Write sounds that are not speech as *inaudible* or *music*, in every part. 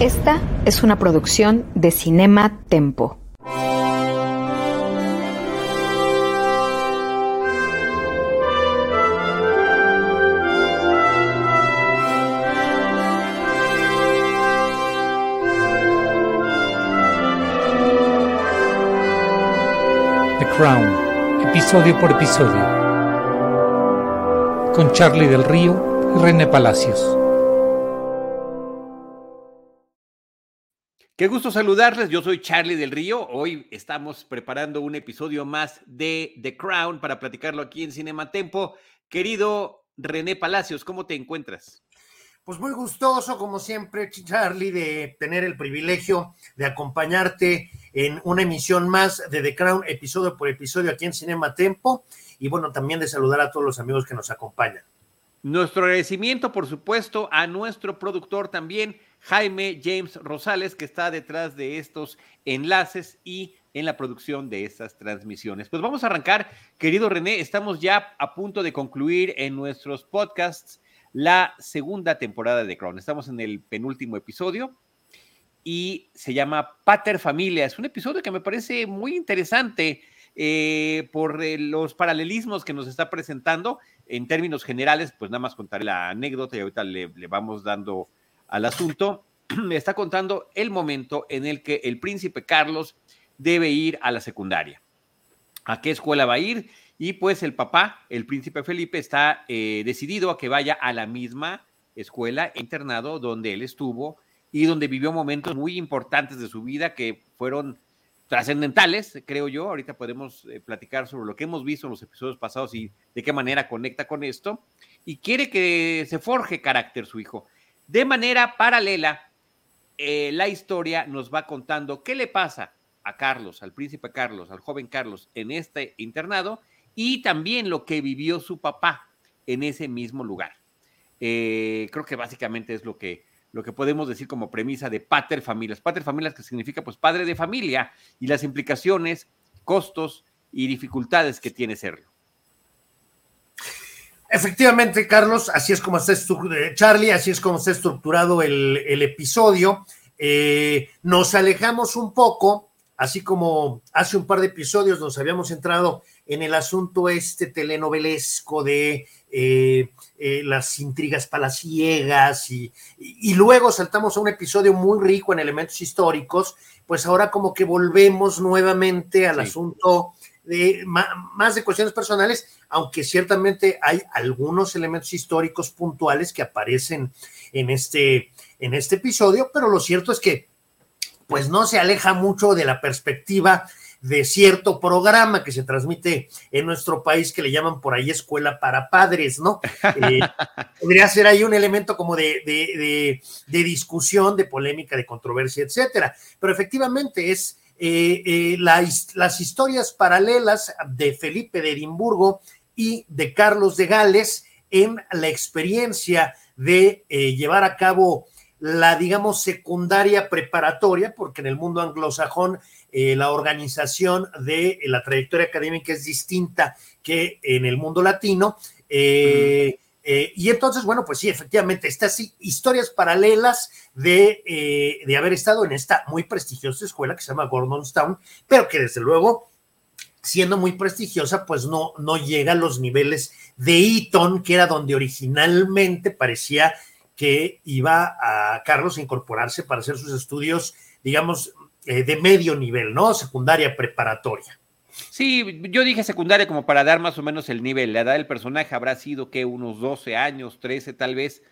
Esta es una producción de Cinema Tempo. The Crown, episodio por episodio, con Charlie del Río y René Palacios. Qué gusto saludarles, yo soy Charlie del Río. Hoy estamos preparando un episodio más de The Crown para platicarlo aquí en Cinema Tempo. Querido René Palacios, ¿cómo te encuentras? Pues muy gustoso, como siempre, Charlie, de tener el privilegio de acompañarte en una emisión más de The Crown, episodio por episodio aquí en Cinema Tempo. Y bueno, también de saludar a todos los amigos que nos acompañan. Nuestro agradecimiento, por supuesto, a nuestro productor también, Jaime James Rosales, que está detrás de estos enlaces y en la producción de estas transmisiones. Pues vamos a arrancar, querido René, estamos ya a punto de concluir en nuestros podcasts la segunda temporada de Crown. Estamos en el penúltimo episodio y se llama Pater Familia. Es un episodio que me parece muy interesante eh, por eh, los paralelismos que nos está presentando. En términos generales, pues nada más contaré la anécdota y ahorita le, le vamos dando al asunto, me *clears throat* está contando el momento en el que el príncipe Carlos debe ir a la secundaria. ¿A qué escuela va a ir? Y pues el papá, el príncipe Felipe, está eh, decidido a que vaya a la misma escuela, internado, donde él estuvo y donde vivió momentos muy importantes de su vida que fueron trascendentales, creo yo. Ahorita podemos eh, platicar sobre lo que hemos visto en los episodios pasados y de qué manera conecta con esto. Y quiere que se forje carácter su hijo. De manera paralela, eh, la historia nos va contando qué le pasa a Carlos, al príncipe Carlos, al joven Carlos en este internado y también lo que vivió su papá en ese mismo lugar. Eh, creo que básicamente es lo que, lo que podemos decir como premisa de pater familias. Pater familias que significa pues padre de familia y las implicaciones, costos y dificultades que tiene serlo. Efectivamente, Carlos, así es como está estructurado, Charlie, así es como está estructurado el, el episodio. Eh, nos alejamos un poco, así como hace un par de episodios nos habíamos entrado en el asunto este telenovelesco de eh, eh, las intrigas palaciegas y, y, luego saltamos a un episodio muy rico en elementos históricos, pues ahora como que volvemos nuevamente al sí. asunto de más de cuestiones personales, aunque ciertamente hay algunos elementos históricos puntuales que aparecen en este, en este episodio, pero lo cierto es que pues no se aleja mucho de la perspectiva de cierto programa que se transmite en nuestro país que le llaman por ahí escuela para padres, ¿no? *laughs* Eh, podría ser ahí un elemento como de, de, de, de, discusión, de polémica, de controversia, etcétera. Pero efectivamente es eh, eh, la, las historias paralelas de Felipe de Edimburgo y de Carlos de Gales en la experiencia de eh, llevar a cabo la, digamos, secundaria preparatoria, porque en el mundo anglosajón la organización de la trayectoria académica es distinta que en el mundo latino. Eh, y entonces, bueno, pues sí, efectivamente, estas historias paralelas de, eh, de, haber estado en esta muy prestigiosa escuela que se llama Gordonstown, pero que desde luego, siendo muy prestigiosa, pues no, no llega a los niveles de Eton, que era donde originalmente parecía que iba a Carlos a incorporarse para hacer sus estudios, digamos, eh, de medio nivel, ¿no? Secundaria preparatoria. Sí, yo dije secundaria como para dar más o menos el nivel. La edad del personaje habrá sido que unos 12 años, 13 tal vez.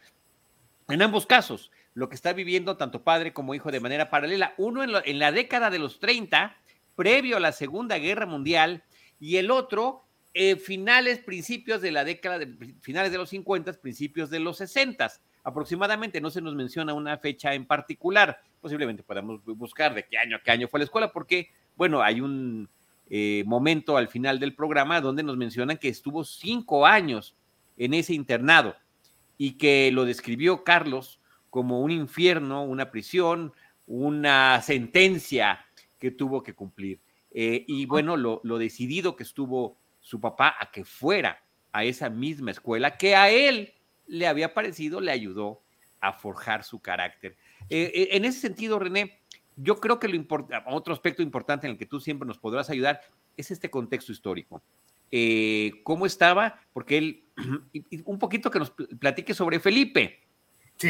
En ambos casos, lo que está viviendo tanto padre como hijo de manera paralela. Uno en, en la década de los 30, previo a la Segunda Guerra Mundial, y el otro eh, finales, principios de la década, de, finales de los 50, principios de los 60 aproximadamente, no se nos menciona una fecha en particular, posiblemente podamos buscar de qué año a qué año fue la escuela, porque, bueno, hay un eh, momento al final del programa donde nos mencionan que estuvo cinco años en ese internado y que lo describió Carlos como un infierno, una prisión, una sentencia que tuvo que cumplir. Eh, y bueno, lo, lo decidido que estuvo su papá a que fuera a esa misma escuela que a él le había parecido, le ayudó a forjar su carácter. Eh, eh, en ese sentido, René, yo creo que lo otro aspecto importante en el que tú siempre nos podrás ayudar es este contexto histórico. Eh, ¿Cómo estaba? Porque él, *clears throat* un poquito que nos platique sobre Felipe.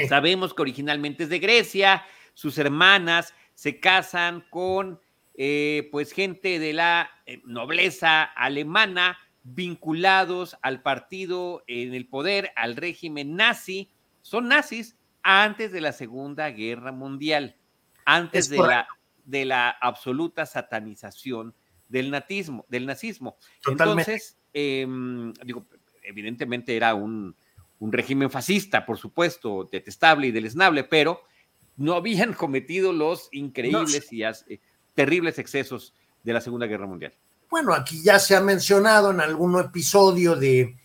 Sabemos que originalmente es de Grecia, sus hermanas se casan con pues gente de la nobleza alemana vinculados al partido en el poder, al régimen nazi, son nazis antes de la Segunda Guerra Mundial antes de la, de la absoluta satanización del, natismo, del nazismo. Entonces, em, digo, evidentemente era un, régimen fascista, por supuesto, detestable y deleznable, pero no habían *laughs* cometido los increíbles y eh, terribles excesos de la Segunda Guerra Mundial. Bueno, aquí ya se ha mencionado en algún episodio de,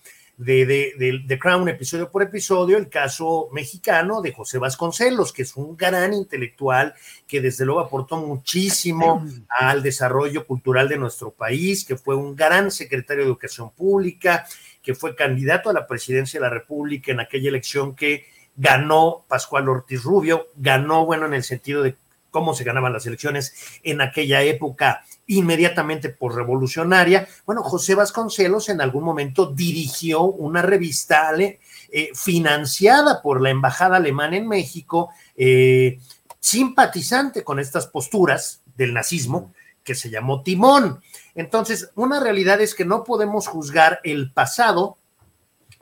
de, de, Crown, episodio por episodio, el caso mexicano de José Vasconcelos, que es un gran intelectual que desde luego aportó muchísimo al desarrollo cultural de nuestro país, que fue un gran secretario de Educación Pública, que fue candidato a la presidencia de la República en aquella elección que ganó Pascual Ortiz Rubio, ganó, bueno, en el sentido de cómo se ganaban las elecciones en aquella época inmediatamente por revolucionaria. Bueno, José Vasconcelos en algún momento dirigió una revista eh, financiada por la Embajada Alemana en México, eh, simpatizante con estas posturas del nazismo, que se llamó Timón. Entonces, una realidad es que no podemos juzgar el pasado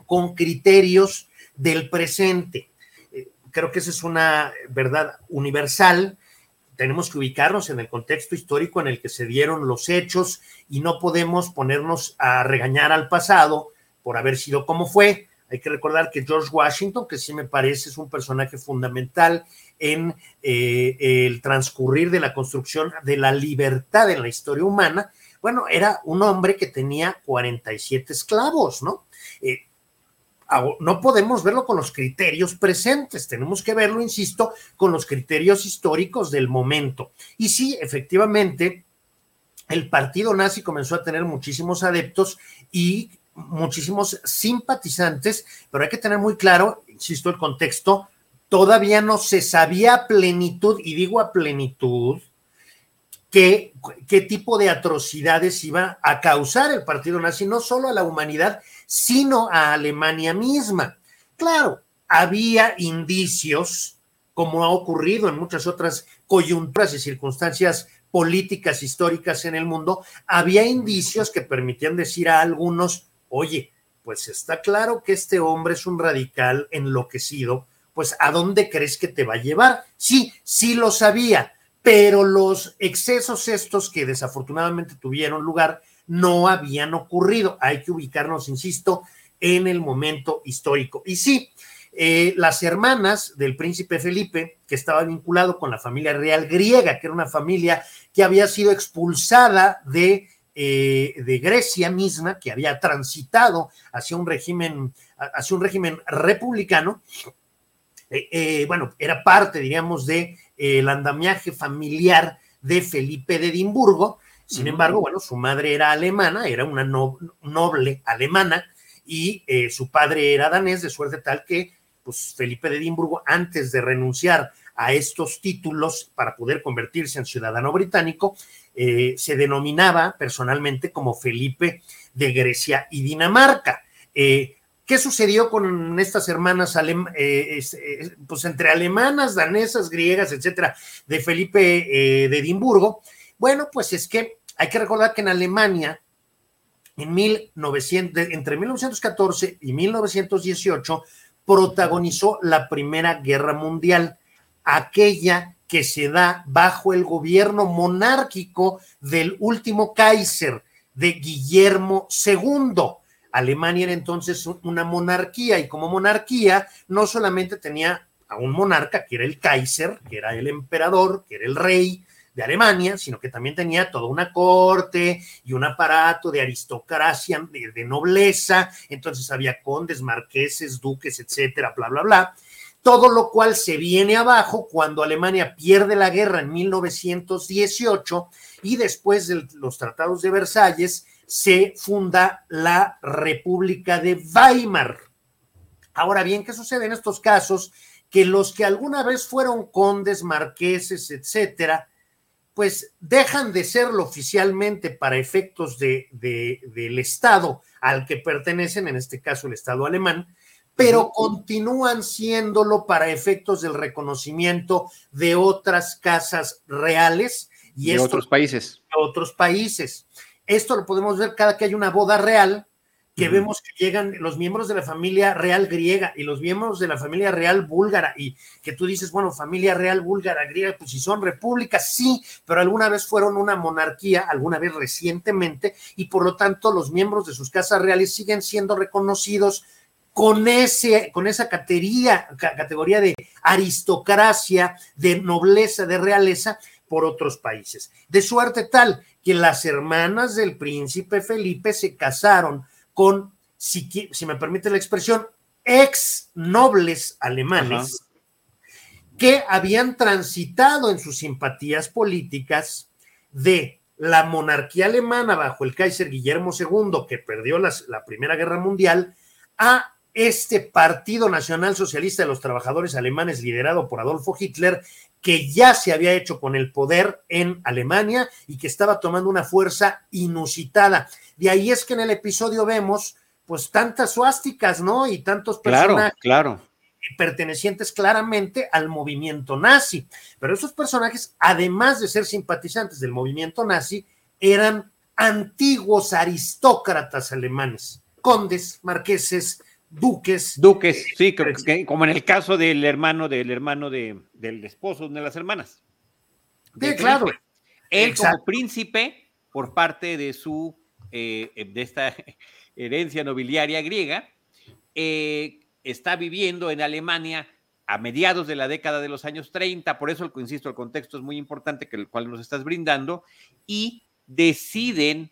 con criterios del presente. Eh, creo que esa es una verdad universal tenemos que ubicarnos en el contexto histórico en el que se dieron los hechos y no podemos ponernos a regañar al pasado por haber sido como fue. Hay que recordar que George Washington, que sí me parece es un personaje fundamental en eh, el transcurrir de la construcción de la libertad en la historia humana, bueno, era un hombre que tenía 47 esclavos, ¿no? Eh, no podemos verlo con los criterios presentes, tenemos que verlo, insisto, con los criterios históricos del momento. Y sí, efectivamente, el partido nazi comenzó a tener muchísimos adeptos y muchísimos simpatizantes, pero hay que tener muy claro, insisto, el contexto, todavía no se sabía a plenitud, y digo a plenitud, qué, qué tipo de atrocidades iba a causar el partido nazi, no solo a la humanidad, sino a Alemania misma. Claro, había indicios, como ha ocurrido en muchas otras coyunturas y circunstancias políticas históricas en el mundo, había indicios que permitían decir a algunos, oye, pues está claro que este hombre es un radical enloquecido, pues ¿a dónde crees que te va a llevar? Sí, sí lo sabía, pero los excesos estos que desafortunadamente tuvieron lugar no habían ocurrido. Hay que ubicarnos, insisto, en el momento histórico. Y sí, eh, las hermanas del príncipe Felipe, que estaba vinculado con la familia real griega, que era una familia que había sido expulsada de, eh, de Grecia misma, que había transitado hacia un régimen, hacia un régimen republicano, eh, bueno, era parte, diríamos, del de, andamiaje familiar de Felipe de Edimburgo, sin embargo, bueno, su madre era alemana, era una noble alemana, y eh, su padre era danés, de suerte tal que, pues, Felipe de Edimburgo, antes de renunciar a estos títulos para poder convertirse en ciudadano británico, eh, se denominaba personalmente como Felipe de Grecia y Dinamarca. Eh, ¿Qué sucedió con estas hermanas, pues entre alemanas, danesas, griegas, etcétera, de Felipe de Edimburgo? Bueno, pues es que hay que recordar que en Alemania, en 1900, entre 1914 y 1918, protagonizó la Primera Guerra Mundial, aquella que se da bajo el gobierno monárquico del último Kaiser, de Guillermo II. Alemania era entonces una monarquía y como monarquía no solamente tenía a un monarca, que era el Kaiser, que era el emperador, que era el rey, de Alemania, sino que también tenía toda una corte y un aparato de aristocracia, de, nobleza, entonces había condes, marqueses, duques, etcétera, bla, bla, bla. Todo lo cual se viene abajo cuando Alemania pierde la guerra en 1918 y después de los tratados de Versalles se funda la República de Weimar. Ahora bien, ¿qué sucede en estos casos? Que los que alguna vez fueron condes, marqueses, etcétera, pues dejan de serlo oficialmente para efectos de, del Estado al que pertenecen, en este caso el Estado alemán, pero continúan siéndolo para efectos del reconocimiento de otras casas reales y de otros países. De otros países. Esto lo podemos ver cada que hay una boda real, que vemos que llegan los miembros de la familia real griega y los miembros de la familia real búlgara y que tú dices, bueno, familia real búlgara griega, pues si son repúblicas, sí, pero alguna vez fueron una monarquía, alguna vez recientemente, y por lo tanto los miembros de sus casas reales siguen siendo reconocidos con, ese, con esa categoría, categoría de aristocracia, de nobleza, de realeza por otros países. De suerte tal que las hermanas del príncipe Felipe se casaron con, si, si me permite la expresión, ex nobles alemanes que habían transitado en sus simpatías políticas de la monarquía alemana bajo el Kaiser Guillermo II, que perdió la Primera Guerra Mundial, a este Partido Nacional Socialista de los Trabajadores Alemanes liderado por Adolfo Hitler, que ya se había hecho con el poder en Alemania y que estaba tomando una fuerza inusitada. De ahí es que en el episodio vemos pues tantas suásticas, ¿no? Y tantos personajes claro, pertenecientes claramente al movimiento nazi. Pero esos personajes, además de ser simpatizantes del movimiento nazi, eran antiguos aristócratas alemanes, condes, marqueses, duques. Duques, sí, como en el caso del hermano del hermano de, del esposo de las hermanas. sí, claro. Él como príncipe por parte de su eh, eh, de esta *laughs* herencia nobiliaria griega, eh, está viviendo en Alemania a mediados de la década de los años 30, por eso, insisto, el contexto es muy importante, que el cual nos estás brindando, y deciden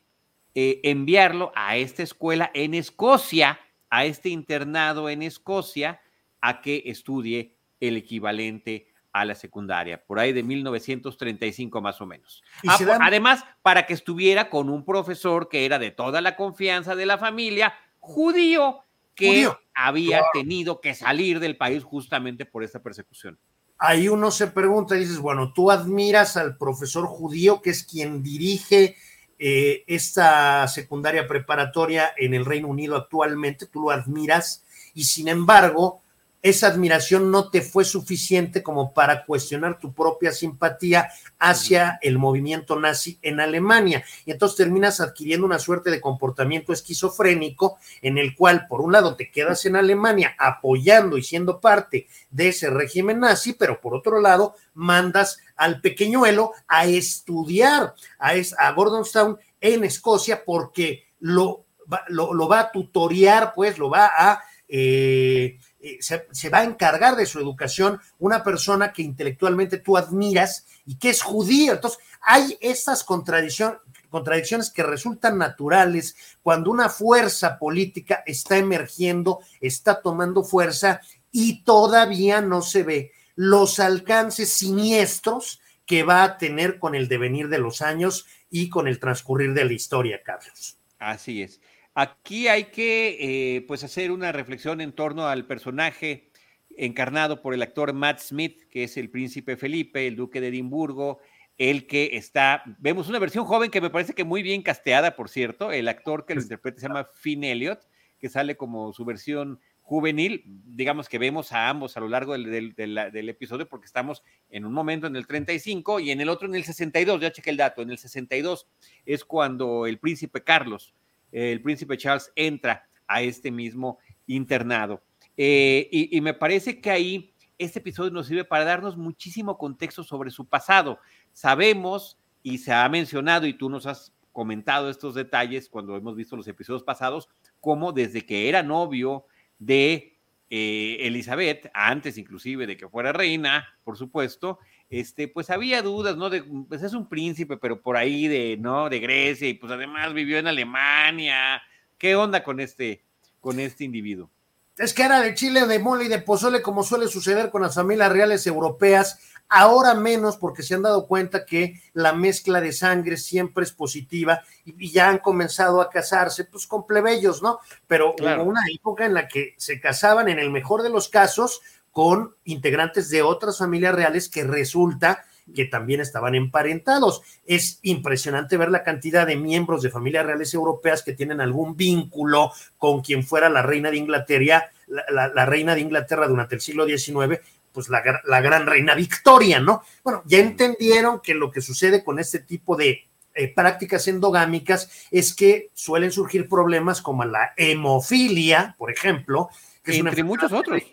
enviarlo a esta escuela en Escocia, a este internado en Escocia, a que estudie el equivalente a la secundaria, por ahí de 1935 más o menos. Ah, además, para que estuviera con un profesor que era de toda la confianza de la familia, judío, que había tenido que salir del país justamente por esta persecución. Ahí uno se pregunta y dices, bueno, tú admiras al profesor judío que es quien dirige eh, esta secundaria preparatoria en el Reino Unido actualmente, tú lo admiras y sin embargo esa admiración no te fue suficiente como para cuestionar tu propia simpatía hacia el movimiento nazi en Alemania. Y entonces terminas adquiriendo una suerte de comportamiento esquizofrénico en el cual, por un lado, te quedas en Alemania apoyando y siendo parte de ese régimen nazi, pero por otro lado, mandas al pequeñuelo a estudiar a, a Gordonstown en Escocia porque lo, lo, va a tutoriar, pues lo va a... Eh, eh, se, va a encargar de su educación una persona que intelectualmente tú admiras y que es judío. Entonces, hay estas contradicciones que resultan naturales cuando una fuerza política está emergiendo, está tomando fuerza y todavía no se ve los alcances siniestros que va a tener con el devenir de los años y con el transcurrir de la historia, Carlos. Así es. Aquí hay que eh, pues hacer una reflexión en torno al personaje encarnado por el actor Matt Smith, que es el príncipe Felipe, el duque de Edimburgo, el que está, vemos una versión joven que me parece que muy bien casteada, por cierto, el actor que lo interpreta se llama Finn Elliott, que sale como su versión juvenil, digamos que vemos a ambos a lo largo del, del, episodio porque estamos en un momento en el 35 y en el otro en el 62, ya chequé el dato, en el 62 es cuando el príncipe Carlos el príncipe Charles entra a este mismo internado. Eh, y, me parece que ahí este episodio nos sirve para darnos muchísimo contexto sobre su pasado. Sabemos y se ha mencionado y tú nos has comentado estos detalles cuando hemos visto los episodios pasados, como desde que era novio de eh, Elizabeth, antes inclusive de que fuera reina, por supuesto, este, pues había dudas, ¿no? De, pues es un príncipe, pero por ahí de, ¿no? De Grecia, y pues además vivió en Alemania. ¿Qué onda con este, con este individuo? es que era de chile, de mole y de pozole, como suele suceder con las familias reales europeas, ahora menos porque se han dado cuenta que la mezcla de sangre siempre es positiva y, ya han comenzado a casarse, pues con plebeyos, ¿no? Pero hubo una época en la que se casaban, en el mejor de los casos, con integrantes de otras familias reales que resulta que también estaban emparentados. Es impresionante ver la cantidad de miembros de familias reales europeas que tienen algún vínculo con quien fuera la reina de Inglaterra, la, reina de Inglaterra durante el siglo XIX, pues la, la, gran reina Victoria, ¿no? Bueno, ya entendieron que lo que sucede con este tipo de eh, prácticas endogámicas es que suelen surgir problemas como la hemofilia, por ejemplo, que es Entre muchos otros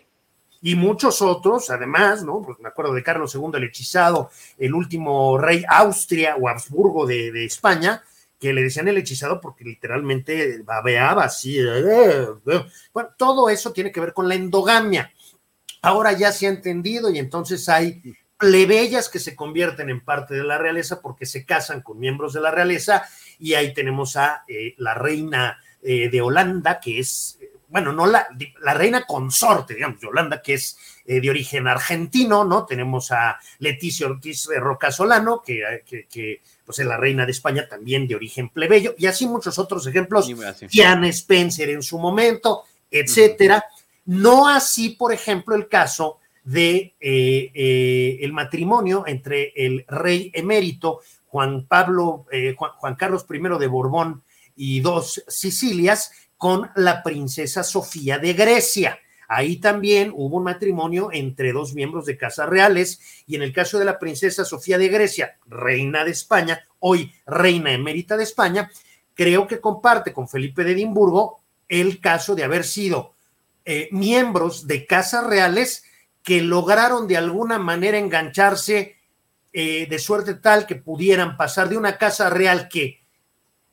y muchos otros, además, ¿no? Pues me acuerdo de Carlos II el hechizado, el último rey Austria o Habsburgo de, España, que le decían el hechizado porque literalmente babeaba así. Eh, eh. Bueno, todo eso tiene que ver con la endogamia. Ahora ya se ha entendido y entonces hay plebeyas que se convierten en parte de la realeza porque se casan con miembros de la realeza y ahí tenemos a eh, la reina de Holanda, que es bueno, no la, la reina consorte, digamos, de Holanda, que es eh, de origen argentino, ¿no? Tenemos a Leticia Ortiz de Roca Solano, que, que, pues es la reina de España, también de origen plebeyo, y así muchos otros ejemplos, Diana Spencer en su momento, etcétera. No así, por ejemplo, el caso de eh, eh, el matrimonio entre el rey emérito Juan Pablo, Juan, Juan Carlos I de Borbón y dos Sicilias, con la princesa Sofía de Grecia. Ahí también hubo un matrimonio entre dos miembros de casas reales y en el caso de la princesa Sofía de Grecia, reina de España, hoy reina emérita de España, creo que comparte con Felipe de Edimburgo el caso de haber sido eh, miembros de casas reales que lograron de alguna manera engancharse eh, de suerte tal que pudieran pasar de una casa real que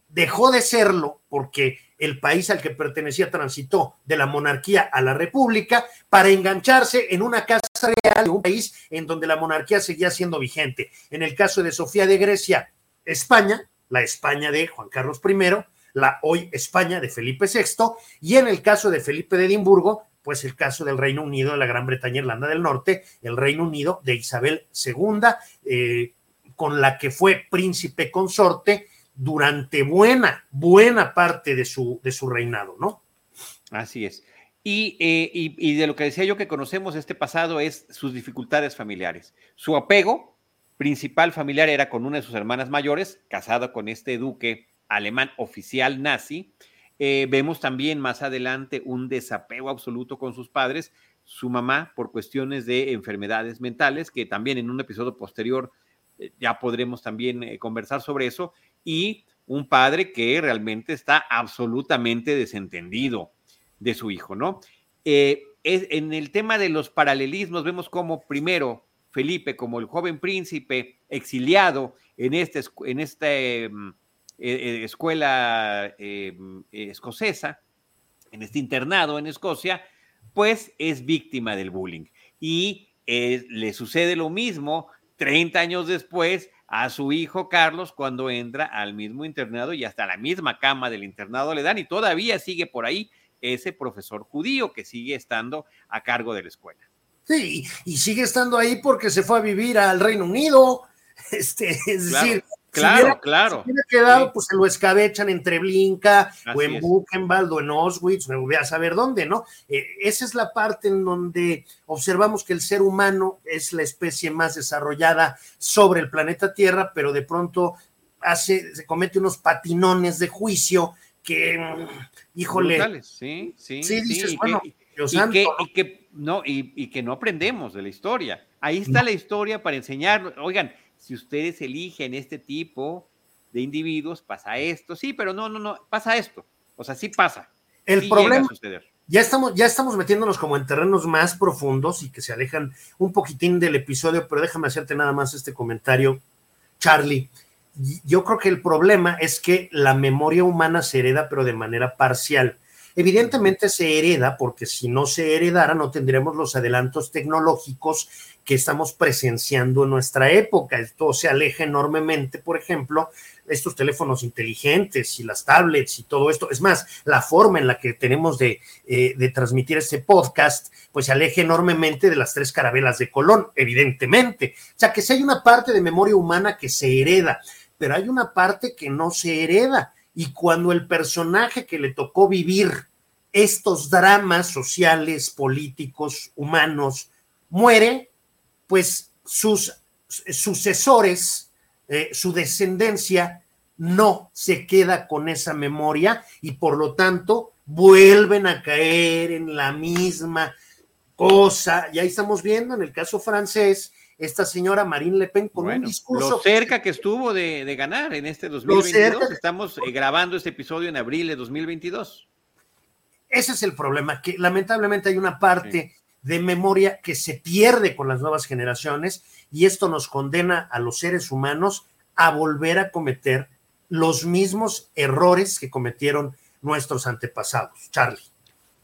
dejó de serlo porque el país al que pertenecía transitó de la monarquía a la república para engancharse en una casa real de un país en donde la monarquía seguía siendo vigente. En el caso de Sofía de Grecia, España, la España de Juan Carlos I, la hoy España de Felipe VI, y en el caso de Felipe de Edimburgo, pues el caso del Reino Unido de la Gran Bretaña, Irlanda del Norte, el Reino Unido de Isabel II, eh, con la que fue príncipe consorte durante buena, buena parte de su, de su reinado, ¿no? Así es. Eh, y, y, de lo que decía yo que conocemos este pasado es sus dificultades familiares. Su apego principal familiar era con una de sus hermanas mayores, casada con este duque alemán oficial nazi. Eh, vemos también más adelante un desapego absoluto con sus padres, su mamá por cuestiones de enfermedades mentales, que también en un episodio posterior eh, ya podremos también conversar sobre eso, y un padre que realmente está absolutamente desentendido de su hijo, ¿no? Eh, en el tema de los paralelismos vemos como primero Felipe, como el joven príncipe exiliado en, este, en esta em, e, e, escuela em, escocesa, en este internado en Escocia, pues es víctima del bullying. Y le sucede lo mismo 30 años después a su hijo Carlos cuando entra al mismo internado y hasta la misma cama del internado le dan y todavía sigue por ahí ese profesor judío que sigue estando a cargo de la escuela. Sí, y sigue estando ahí porque se fue a vivir al Reino Unido. *laughs* Este, es decir, Claro, claro. Si hubiera quedado, pues se lo escabechan entre Blinka o en Buchenwald o en Auschwitz, me voy a saber dónde, ¿no? Eh, esa es la parte en donde observamos que el ser humano es la especie más desarrollada sobre el planeta Tierra, pero de pronto hace, se comete unos patinones de juicio que, mm, híjole. sí, sí. Sí, dices, bueno, y que, no, y, que no aprendemos de la historia. Ahí está la historia para enseñar, oigan, si ustedes eligen este tipo de individuos, pasa esto, sí, pero no, no, no, pasa esto. O sea, sí pasa. El problema, ya estamos, ya estamos metiéndonos como en terrenos más profundos y que se alejan un poquitín del episodio, pero déjame hacerte nada más este comentario, Charlie. Yo creo que el problema es que la memoria humana se hereda, pero de manera parcial. Evidentemente se hereda, porque si no se heredara no tendríamos los adelantos tecnológicos que estamos presenciando en nuestra época. Esto se aleja enormemente, por ejemplo, estos teléfonos inteligentes y las tablets y todo esto. Es más, la forma en la que tenemos de, eh, de transmitir este podcast, pues se aleja enormemente de las tres carabelas de Colón, evidentemente. O sea, que si hay una parte de memoria humana que se hereda, pero hay una parte que no se hereda. Y cuando el personaje que le tocó vivir estos dramas sociales, políticos, humanos, muere, pues sus sucesores, eh, su descendencia, no se queda con esa memoria y por lo tanto vuelven a caer en la misma cosa. Y ahí estamos viendo en el caso francés, esta señora Marine Le Pen con un discurso. Lo cerca que estuvo de, ganar en este 2022. Estamos eh, grabando este episodio en abril de 2022. Ese es el problema, que lamentablemente hay una parte de memoria que se pierde con las nuevas generaciones y esto nos condena a los seres humanos a volver a cometer los mismos errores que cometieron nuestros antepasados. Charlie.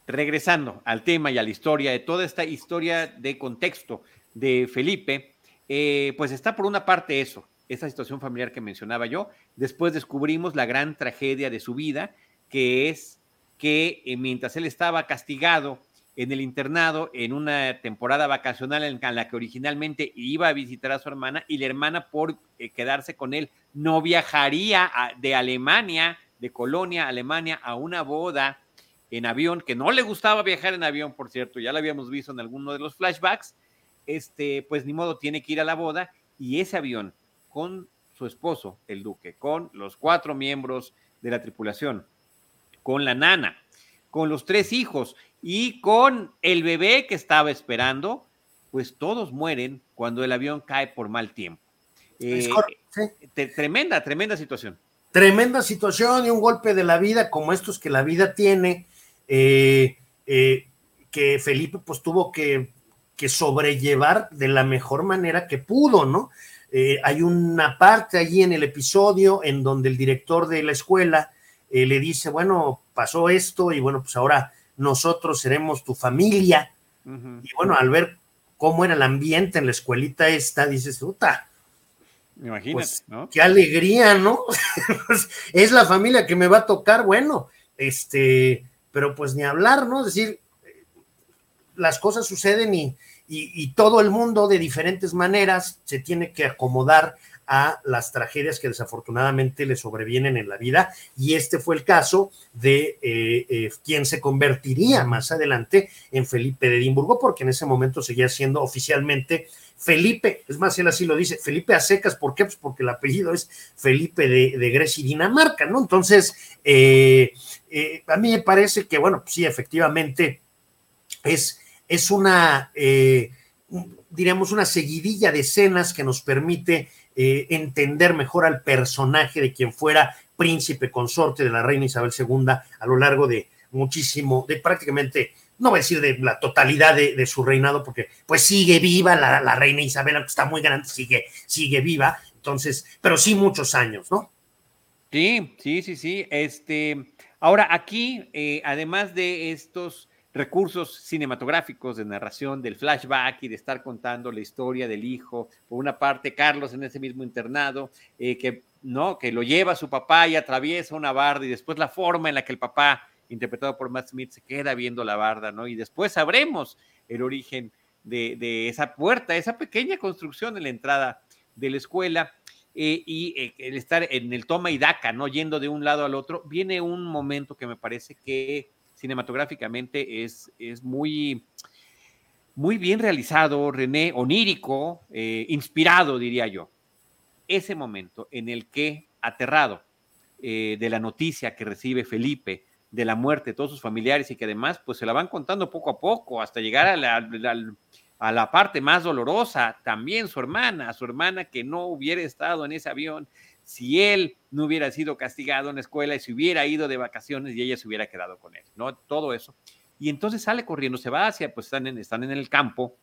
Regresando al tema y a la historia, de toda esta historia de contexto de Felipe, eh, pues está por una parte eso, esa situación familiar que mencionaba yo. Después descubrimos la gran tragedia de su vida, que es que eh, mientras él estaba castigado en el internado en una temporada vacacional en la que originalmente iba a visitar a su hermana y la hermana por eh, quedarse con él no viajaría de Alemania, de Colonia, Alemania, a una boda en avión, que no le gustaba viajar en avión, por cierto, ya lo habíamos visto en alguno de los flashbacks, este, pues ni modo, tiene que ir a la boda y ese avión con su esposo, el duque, con los cuatro miembros de la tripulación, con la nana, con los tres hijos y con el bebé que estaba esperando, pues todos mueren cuando el avión cae por mal tiempo. Eh, tremenda, tremenda situación. Tremenda situación y un golpe de la vida como estos que la vida tiene, eh, eh, que Felipe pues tuvo que, que, sobrellevar de la mejor manera que pudo, ¿no? hay una parte allí en el episodio en donde el director de la escuela le dice, bueno, pasó esto y bueno, pues ahora nosotros seremos tu familia. Y bueno, al ver cómo era el ambiente en la escuelita esta, dices, puta. Imagínate, pues, ¿no? Qué alegría, ¿no? *laughs* es la familia que me va a tocar, bueno, este, pero pues ni hablar, ¿no? Es decir, las cosas suceden y, y todo el mundo de diferentes maneras se tiene que acomodar a las tragedias que desafortunadamente le sobrevienen en la vida. Y este fue el caso de eh, eh, quien se convertiría más adelante en Felipe de Edimburgo, porque en ese momento seguía siendo oficialmente Felipe, es más, él así lo dice, Felipe a secas, ¿por qué? Pues porque el apellido es Felipe de, Grecia y Dinamarca, ¿no? Entonces, eh, a mí me parece que, bueno, sí, efectivamente, es, es una, diríamos, una seguidilla de escenas que nos permite eh, entender mejor al personaje de quien fuera príncipe consorte de la reina Isabel II a lo largo de muchísimo, de prácticamente, no voy a decir de la totalidad de, su reinado, porque pues sigue viva la, reina Isabel, está muy grande, sigue, sigue viva, entonces, pero sí muchos años, ¿no? Sí, sí, sí, sí. Este, ahora aquí, eh, además de estos recursos cinematográficos de narración del flashback y de estar contando la historia del hijo. Por una parte, Carlos en ese mismo internado, eh, que, ¿no? que lo lleva a su papá y atraviesa una barda y después la forma en la que el papá, interpretado por Matt Smith, se queda viendo la barda, ¿no? Y después sabremos el origen de, esa puerta, esa pequeña construcción en la entrada de la escuela. Eh, y eh, el estar en el toma y daca, ¿no? Yendo de un lado al otro, viene un momento que me parece que cinematográficamente es, es muy, muy bien realizado, René, onírico, eh, inspirado, diría yo. Ese momento en el que, aterrado eh, de la noticia que recibe Felipe de la muerte de todos sus familiares y que además pues se la van contando poco a poco hasta llegar a la, a la parte más dolorosa, también su hermana, su hermana que no hubiera estado en ese avión si él no hubiera sido castigado en la escuela y se hubiera ido de vacaciones y ella se hubiera quedado con él, ¿no? Todo eso. Y entonces sale corriendo, se va hacia, pues están en, están en el campo,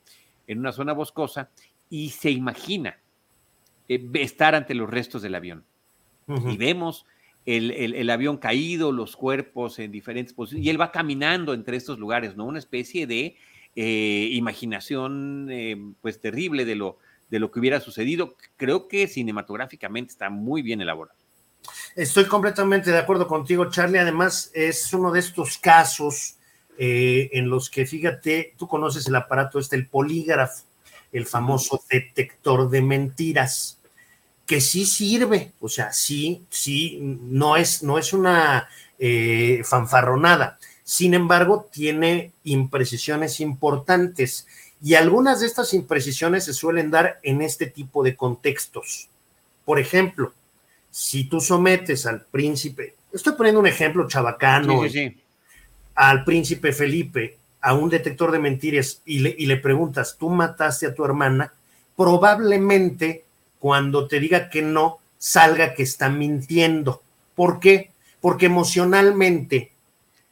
en una zona boscosa, y se imagina eh, estar ante los restos del avión. Y vemos el, avión caído, los cuerpos en diferentes posiciones, y él va caminando entre estos lugares, ¿no? Una especie de eh, imaginación, eh, pues, terrible de lo, de lo que hubiera sucedido. Creo que cinematográficamente está muy bien elaborado. Estoy completamente de acuerdo contigo, Charlie. Además, es uno de estos casos eh, en los que, fíjate, tú conoces el aparato este, el polígrafo, el famoso detector de mentiras que sí sirve, o sea, sí, sí, no es, no es una eh, fanfarronada. Sin embargo, tiene imprecisiones importantes y algunas de estas imprecisiones se suelen dar en este tipo de contextos. Por ejemplo, si tú sometes al príncipe, estoy poniendo un ejemplo chabacano, al príncipe Felipe a un detector de mentiras y le, y le preguntas, ¿tú mataste a tu hermana? Probablemente cuando te diga que no, salga que está mintiendo. ¿Por qué? Porque emocionalmente...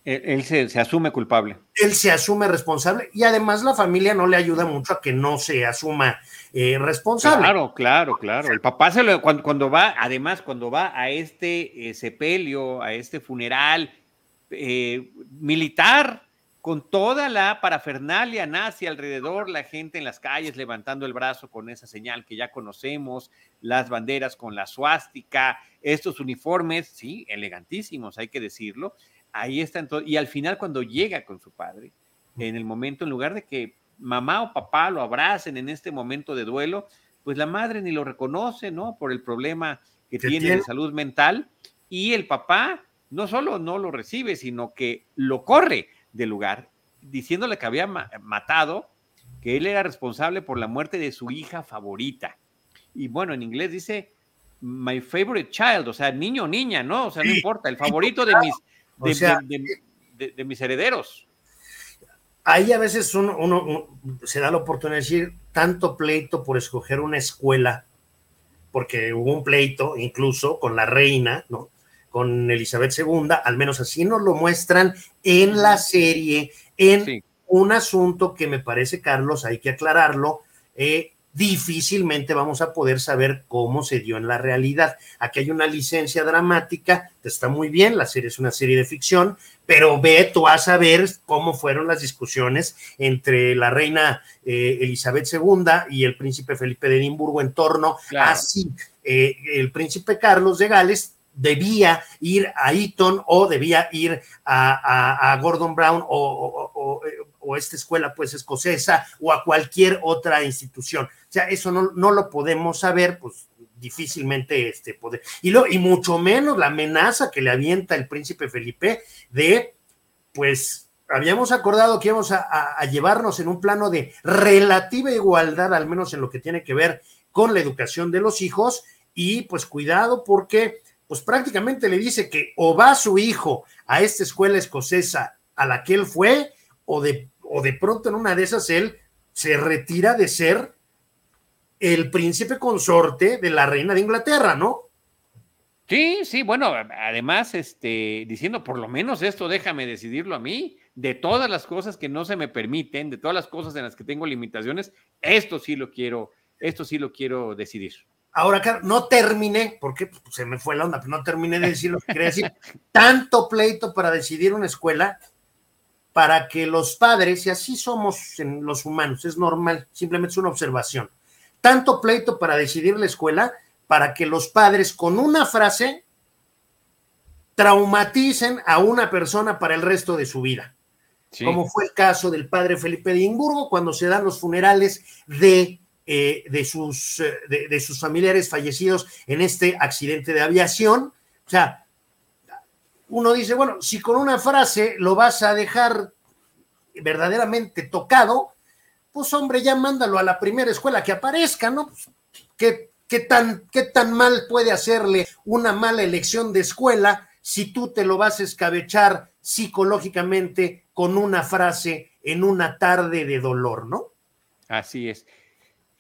Él, se, asume culpable. Él se asume responsable y además la familia no le ayuda mucho a que no se asuma eh, responsable. Claro, claro, claro. El papá se lo, cuando, va, además, cuando va a este eh, sepelio, a este funeral eh, militar, con toda la parafernalia nazi alrededor, la gente en las calles levantando el brazo con esa señal que ya conocemos, las banderas con la suástica, estos uniformes, sí, elegantísimos, hay que decirlo. Ahí están todos. Y al final, cuando llega con su padre, en el momento, en lugar de que mamá o papá lo abracen en este momento de duelo, pues la madre ni lo reconoce, ¿no? Por el problema que tiene de salud mental. Y el papá no solo no lo recibe, sino que lo corre del lugar, diciéndole que había matado, que él era responsable por la muerte de su hija favorita. Y bueno, en inglés dice my favorite child, o sea, niño o niña, ¿no? O sea, no importa, el favorito de mis, de, mis herederos. Ahí a veces uno, se da la oportunidad de decir tanto pleito por escoger una escuela, porque hubo un pleito incluso con la reina, ¿no? con Elizabeth II, al menos así nos lo muestran en la serie, en un asunto que me parece, Carlos, hay que aclararlo, eh, difícilmente vamos a poder saber cómo se dio en la realidad. Aquí hay una licencia dramática, está muy bien, la serie es una serie de ficción, pero ve tú a saber cómo fueron las discusiones entre la reina eh, Elizabeth II y el príncipe Felipe de Edimburgo en torno a si eh, el príncipe Carlos de Gales debía ir a Eton o debía ir a, Gordon Brown o, esta escuela pues escocesa o a cualquier otra institución. O sea, eso no, no lo podemos saber, pues difícilmente este poder. Y, lo, y mucho menos la amenaza que le avienta el príncipe Felipe de, pues, habíamos acordado que íbamos a, a llevarnos en un plano de relativa igualdad, al menos en lo que tiene que ver con la educación de los hijos, y pues cuidado porque pues prácticamente le dice que o va su hijo a esta escuela escocesa a la que él fue, o de, o de pronto en una de esas él se retira de ser el príncipe consorte de la reina de Inglaterra, ¿no? Sí, sí, bueno, además, este, diciendo por lo menos esto, déjame decidirlo a mí, de todas las cosas que no se me permiten, de todas las cosas en las que tengo limitaciones, esto sí lo quiero, esto sí lo quiero decidir. Ahora, no terminé, porque se me fue la onda, pero no terminé de decir lo que quería decir. Tanto pleito para decidir una escuela para que los padres, y así somos en los humanos, es normal, simplemente es una observación. Tanto pleito para decidir la escuela para que los padres con una frase traumaticen a una persona para el resto de su vida. Como fue el caso del padre Felipe de Edimburgo cuando se dan los funerales de eh, de, sus, eh, de, sus familiares fallecidos en este accidente de aviación. O sea, uno dice, bueno, si con una frase lo vas a dejar verdaderamente tocado, pues hombre, ya mándalo a la primera escuela que aparezca, ¿no? Pues, ¿qué, qué, tan, ¿Qué tan mal puede hacerle una mala elección de escuela si tú te lo vas a escabechar psicológicamente con una frase en una tarde de dolor, ¿no? Así es.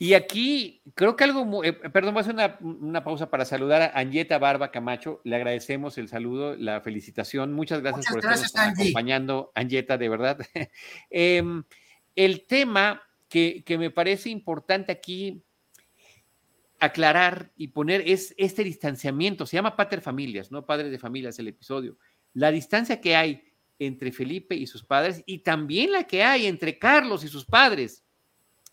Y aquí creo que algo, eh, perdón, voy a hacer una, pausa para saludar a Angieta Barba Camacho. Le agradecemos el saludo, la felicitación. Muchas gracias por estarnos acompañando, Angieta, de verdad. *laughs* Em, el tema que, me parece importante aquí, aclarar y poner es este distanciamiento, se llama Pater Familias, no Padres de Familias el episodio, la distancia que hay entre Felipe y sus padres y también la que hay entre Carlos y sus padres,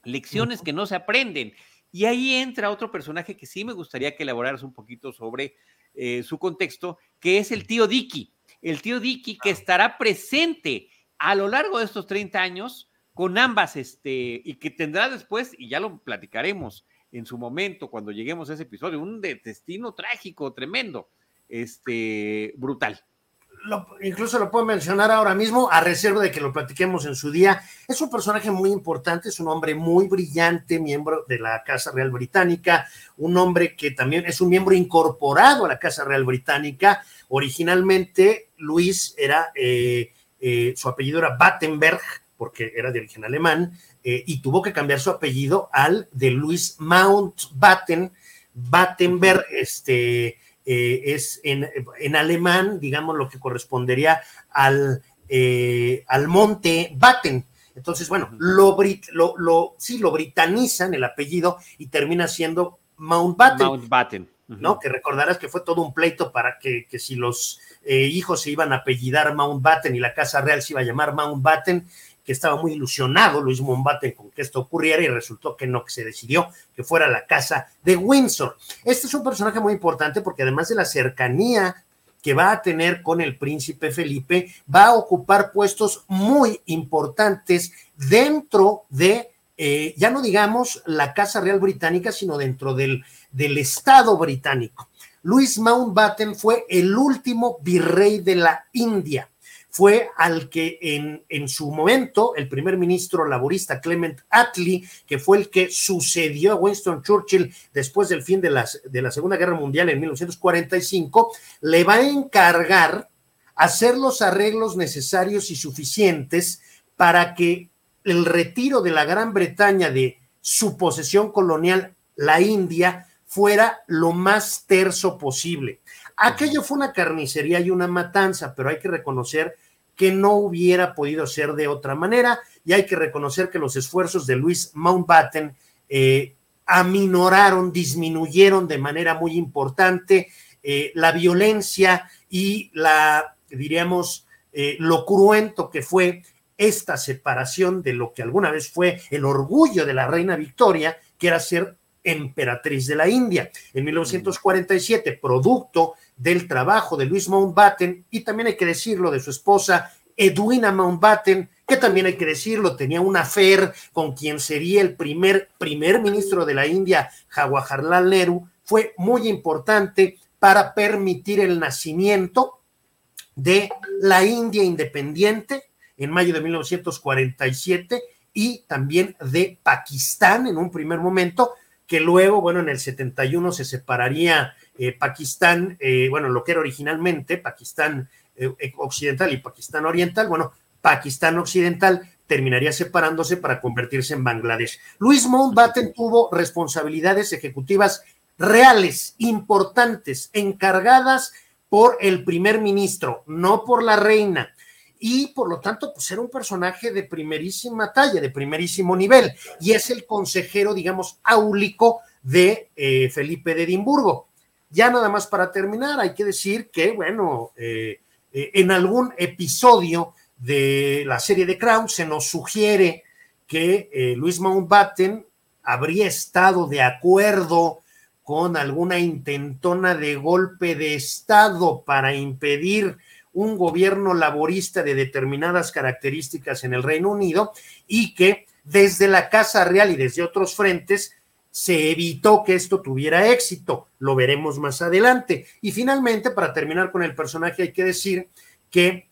lecciones que no se aprenden. Y ahí entra otro personaje que sí me gustaría que elaboraras un poquito sobre eh, su contexto, que es el tío Dicky. El tío Dicky que estará presente a lo largo de estos 30 años con ambas, este, y que tendrá después, y ya lo platicaremos en su momento, cuando lleguemos a ese episodio, un destino trágico, tremendo, este, brutal incluso lo puedo mencionar ahora mismo, a reserva de que lo platiquemos en su día. Es un personaje muy importante, es un hombre muy brillante, miembro de la Casa Real Británica, un hombre que también es un miembro incorporado a la Casa Real Británica. Originalmente, Luis era, eh, eh, su apellido era Battenberg, porque era de origen alemán, eh, y tuvo que cambiar su apellido al de Luis Mountbatten. Battenberg, este eh, es en, alemán, digamos, lo que correspondería al, eh, al monte Batten. Entonces, bueno, lo, lo, sí, lo britanizan el apellido y termina siendo Mountbatten. Mountbatten. ¿no? Que recordarás que fue todo un pleito para que, si los eh, hijos se iban a apellidar Mountbatten y la Casa Real se iba a llamar Mountbatten, que estaba muy ilusionado Luis Mombate con que esto ocurriera y resultó que no, que se decidió que fuera la casa de Windsor. Este es un personaje muy importante porque además de la cercanía que va a tener con el príncipe Felipe, va a ocupar puestos muy importantes dentro de, eh, ya no digamos la Casa Real Británica, sino dentro del, del Estado británico. Luis Mountbatten fue el último virrey de la India fue al que en, en, su momento el primer ministro laborista Clement Attlee, que fue el que sucedió a Winston Churchill después del fin de, las, de la Segunda Guerra Mundial en 1945, le va a encargar hacer los arreglos necesarios y suficientes para que el retiro de la Gran Bretaña de su posesión colonial, la India, fuera lo más terso posible. Aquello fue una carnicería y una matanza, pero hay que reconocer que no hubiera podido ser de otra manera y hay que reconocer que los esfuerzos de Luis Mountbatten eh, aminoraron, disminuyeron de manera muy importante eh, la violencia y la, diríamos, eh, lo cruento que fue esta separación de lo que alguna vez fue el orgullo de la reina Victoria, que era ser emperatriz de la India. En 1947, producto del trabajo de Luis Mountbatten y también hay que decirlo de su esposa Edwina Mountbatten, que también hay que decirlo, tenía una afer con quien sería el primer primer ministro de la India, Jawaharlal Nehru, fue muy importante para permitir el nacimiento de la India independiente en mayo de 1947 y también de Pakistán en un primer momento, que luego, bueno, en el 71 se separaría eh, Pakistán, eh, bueno, lo que era originalmente Pakistán eh, occidental y Pakistán oriental, bueno, Pakistán occidental terminaría separándose para convertirse en Bangladesh. Luis Mountbatten tuvo responsabilidades ejecutivas reales, importantes, encargadas por el primer ministro, no por la reina. Y por lo tanto, pues era un personaje de primerísima talla, de primerísimo nivel. Y es el consejero, digamos, áulico de Felipe de Edimburgo. Ya nada más para terminar, hay que decir que, bueno, eh, eh, en algún episodio de la serie de Crown se nos sugiere que eh, Luis Mountbatten habría estado de acuerdo con alguna intentona de golpe de Estado para impedir un gobierno laborista de determinadas características en el Reino Unido y que desde la Casa Real y desde otros frentes se evitó que esto tuviera éxito. Lo veremos más adelante. Y finalmente, para terminar con el personaje, hay que decir que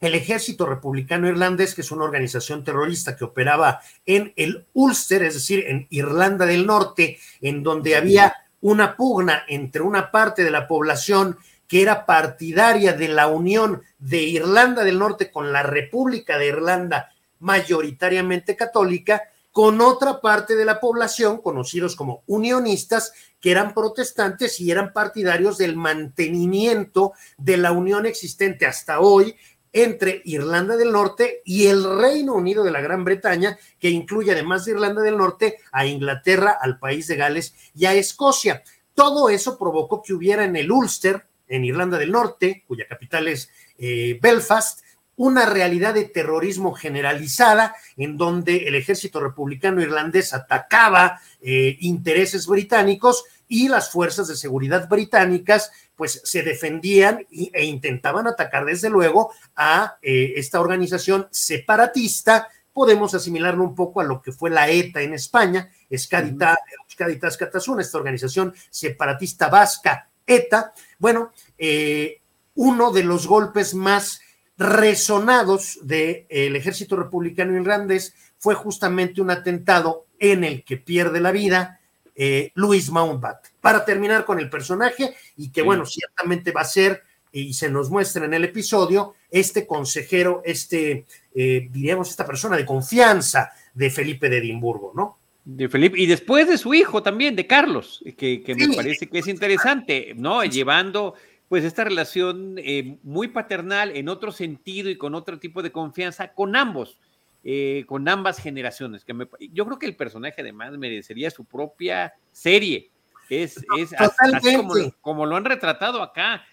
el ejército republicano irlandés, que es una organización terrorista que operaba en el Ulster, es decir, en Irlanda del Norte, en donde había una pugna entre una parte de la población que era partidaria de la unión de Irlanda del Norte con la República de Irlanda, mayoritariamente católica, con otra parte de la población, conocidos como unionistas, que eran protestantes y eran partidarios del mantenimiento de la unión existente hasta hoy entre Irlanda del Norte y el Reino Unido de la Gran Bretaña, que incluye además de Irlanda del Norte a Inglaterra, al país de Gales y a Escocia. Todo eso provocó que hubiera en el Ulster, en Irlanda del Norte, cuya capital es eh, Belfast, una realidad de terrorismo generalizada en donde el ejército republicano irlandés atacaba eh, intereses británicos y las fuerzas de seguridad británicas pues se defendían e intentaban atacar desde luego a eh, esta organización separatista. Podemos asimilarlo un poco a lo que fue la ETA en España, Escaditas Catasuna, esta organización separatista vasca ETA. Bueno, eh, uno de los golpes más resonados del ejército republicano irlandés fue justamente un atentado en el que pierde la vida eh, Louis Mountbatten. Para terminar con el personaje y que bueno, ciertamente va a ser y se nos muestra en el episodio este consejero, este, eh, diríamos, esta persona de confianza de Felipe de Edimburgo, ¿no? De Felipe, y después de su hijo también, de Carlos, que, me parece que es interesante, ¿no? Llevando pues esta relación eh, muy paternal en otro sentido y con otro tipo de confianza con ambos, eh, con ambas generaciones. Que yo creo que el personaje además merecería su propia serie. Es, es así como, como, lo han retratado acá.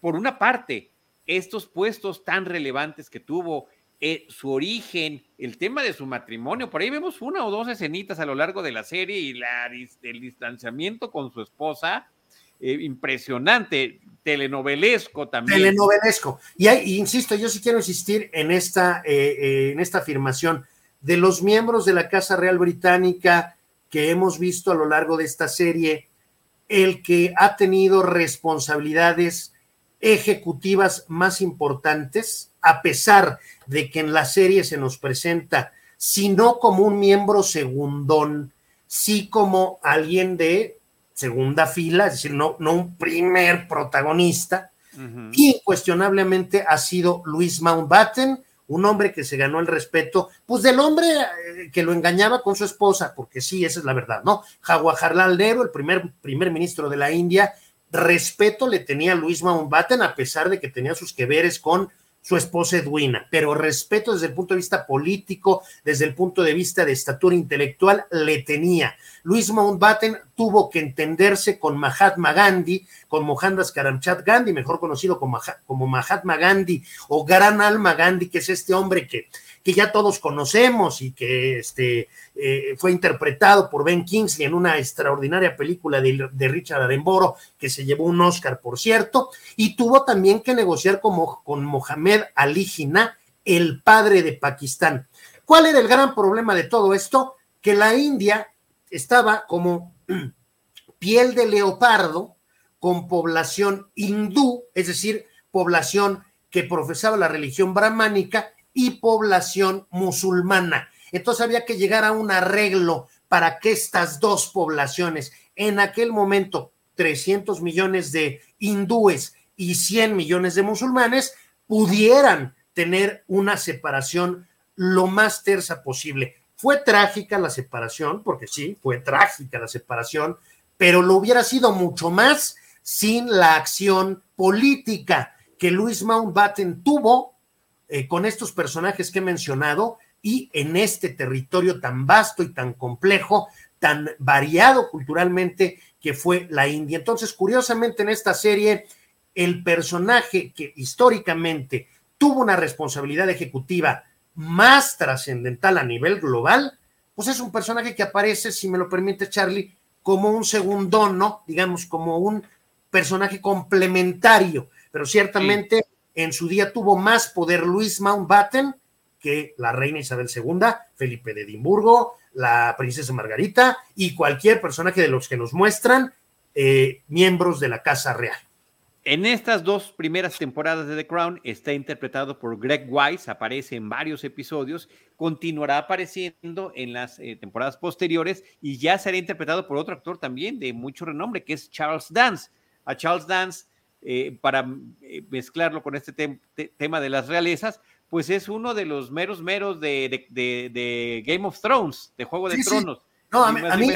Por una parte, estos puestos tan relevantes que tuvo, eh, su origen, el tema de su matrimonio, por ahí vemos una o dos escenitas a lo largo de la serie y la, el distanciamiento con su esposa, impresionante telenovelesco también. Telenovelesco. Y, insisto, yo sí quiero insistir en esta, eh, eh, en esta afirmación de los miembros de la Casa Real Británica que hemos visto a lo largo de esta serie, el que ha tenido responsabilidades ejecutivas más importantes, a pesar de que en la serie se nos presenta, si no como un miembro segundón, sí como alguien de segunda fila, es decir, no, no un primer protagonista. Y incuestionablemente ha sido Luis Mountbatten, un hombre que se ganó el respeto, pues del hombre eh, que lo engañaba con su esposa, porque sí, esa es la verdad, ¿no? Jawaharlal Nehru, el primer, primer ministro de la India, respeto le tenía a Luis Mountbatten a pesar de que tenía sus que veres con su esposa Edwina, pero respeto desde el punto de vista político, desde el punto de vista de estatura intelectual, le tenía. Luis Mountbatten tuvo que entenderse con Mahatma Gandhi, con Mohandas Karamchat Gandhi, mejor conocido como, Mahatma Gandhi o Gran Alma Gandhi, que es este hombre que que ya todos conocemos y que este, eh, fue interpretado por Ben Kingsley en una extraordinaria película de, Richard Aremboro, que se llevó un Oscar, por cierto, y tuvo también que negociar con, con Mohamed Ali Jinnah, el padre de Pakistán. ¿Cuál era el gran problema de todo esto? Que la India estaba como *clears throat* piel de leopardo con población hindú, es decir, población que profesaba la religión brahmánica y población musulmana. Entonces había que llegar a un arreglo para que estas dos poblaciones, en aquel momento 300 millones de hindúes y 100 millones de musulmanes, pudieran tener una separación lo más tersa posible. Fue trágica la separación, porque sí, fue trágica la separación, pero lo hubiera sido mucho más sin la acción política que Luis Mountbatten tuvo eh, con estos personajes que he mencionado y en este territorio tan vasto y tan complejo, tan variado culturalmente que fue la India. Entonces, curiosamente, en esta serie, el personaje que históricamente tuvo una responsabilidad ejecutiva más trascendental a nivel global, pues es un personaje que aparece, si me lo permite Charlie, como un segundo, ¿no? Digamos, como un personaje complementario, pero ciertamente en su día tuvo más poder Luis Mountbatten que la reina Isabel II, Felipe de Edimburgo, la princesa Margarita y cualquier personaje de los que nos muestran eh, miembros de la Casa Real. En estas dos primeras temporadas de The Crown está interpretado por Greg Wise, aparece en varios episodios, continuará apareciendo en las eh, temporadas posteriores y ya será interpretado por otro actor también de mucho renombre, que es Charles Dance. A Charles Dance eh, para eh, mezclarlo con este tema de las realezas, pues es uno de los meros meros de, Game of Thrones, de Juego de Tronos. No, a mí,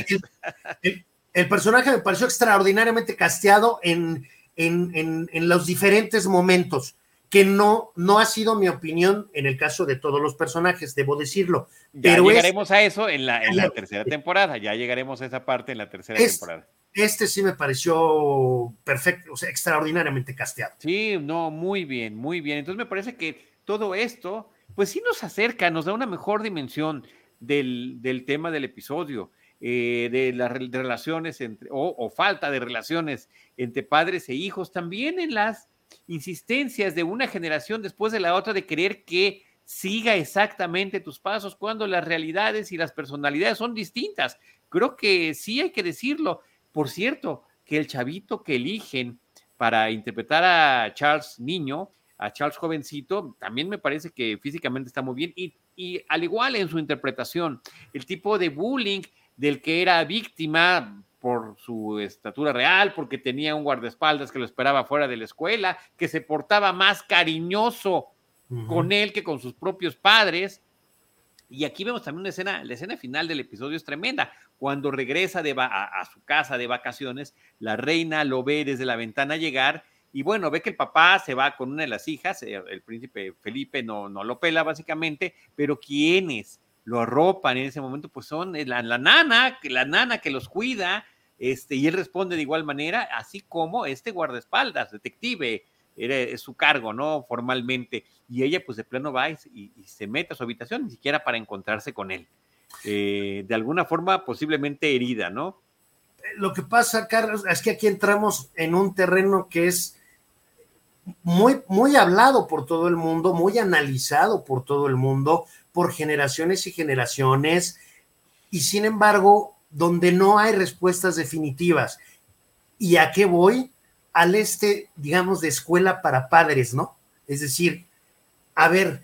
el, personaje me pareció extraordinariamente casteado en, en, en, los diferentes momentos. que no, no ha sido mi opinión en el caso de todos los personajes, debo decirlo. Ya pero llegaremos a eso en la, en la tercera temporada, ya llegaremos a esa parte en la tercera es, temporada. Este sí me pareció perfecto, o sea, extraordinariamente casteado. Sí, no, muy bien, muy bien. Entonces me parece que todo esto, pues sí nos acerca, nos da una mejor dimensión del, del tema del episodio. Eh, de las relaciones entre, o, o, falta de relaciones entre padres e hijos, también en las insistencias de una generación después de la otra de querer que siga exactamente tus pasos cuando las realidades y las personalidades son distintas. Creo que sí hay que decirlo. Por cierto, que el chavito que eligen para interpretar a Charles niño, a Charles jovencito, también me parece que físicamente está muy bien y, y al igual en su interpretación, el tipo de bullying del que era víctima por su estatura real, porque tenía un guardaespaldas que lo esperaba fuera de la escuela, que se portaba más cariñoso uh -huh. con él que con sus propios padres. Y aquí vemos también una escena, la escena final del episodio es tremenda. Cuando regresa de a, a su casa de vacaciones, la reina lo ve desde la ventana llegar y bueno, ve que el papá se va con una de las hijas, el príncipe Felipe no, no lo pela básicamente, pero quienes lo arropan en ese momento, pues son la, la nana, la nana que los cuida, este, y él responde de igual manera, así como este guardaespaldas, detective, era, es su cargo, ¿no? Formalmente. Y ella, pues de plano va y, y, se mete a su habitación, ni siquiera para encontrarse con él. Eh, de alguna forma, posiblemente herida, ¿no? Lo que pasa, Carlos, es que aquí entramos en un terreno que es muy, muy hablado por todo el mundo, muy analizado por todo el mundo, por generaciones y generaciones, y sin embargo, donde no hay respuestas definitivas. ¿Y a qué voy? Al este, digamos, de escuela para padres, ¿no? Es decir, a ver,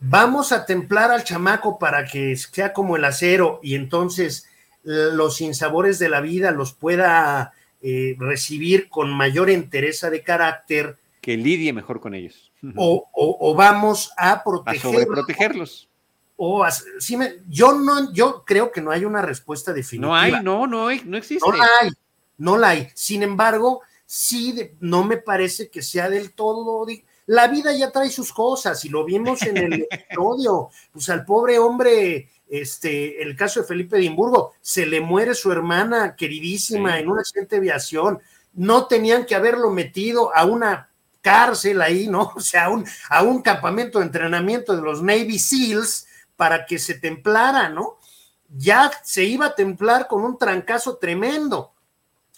vamos a templar al chamaco para que sea como el acero y entonces los sinsabores de la vida los pueda eh, recibir con mayor entereza de carácter. Que lidie mejor con ellos. O, o, o vamos a protegerlos. A sobreprotegerlos o sí me, yo no, yo creo que no hay una respuesta definitiva. No hay, no, no hay, no existe. No la hay, no la hay. Sin embargo, sí, de, no me parece que sea del todo. La vida ya trae sus cosas y lo vimos en el *laughs* episodio. Pues al pobre hombre, este, el caso de Felipe Edimburgo, se le muere su hermana queridísima sí. en un accidente de aviación. No tenían que haberlo metido a una cárcel ahí, ¿no? *laughs* O sea, a un, a un campamento de entrenamiento de los Navy SEALs para que se templara, ¿no? Ya se iba a templar con un trancazo tremendo.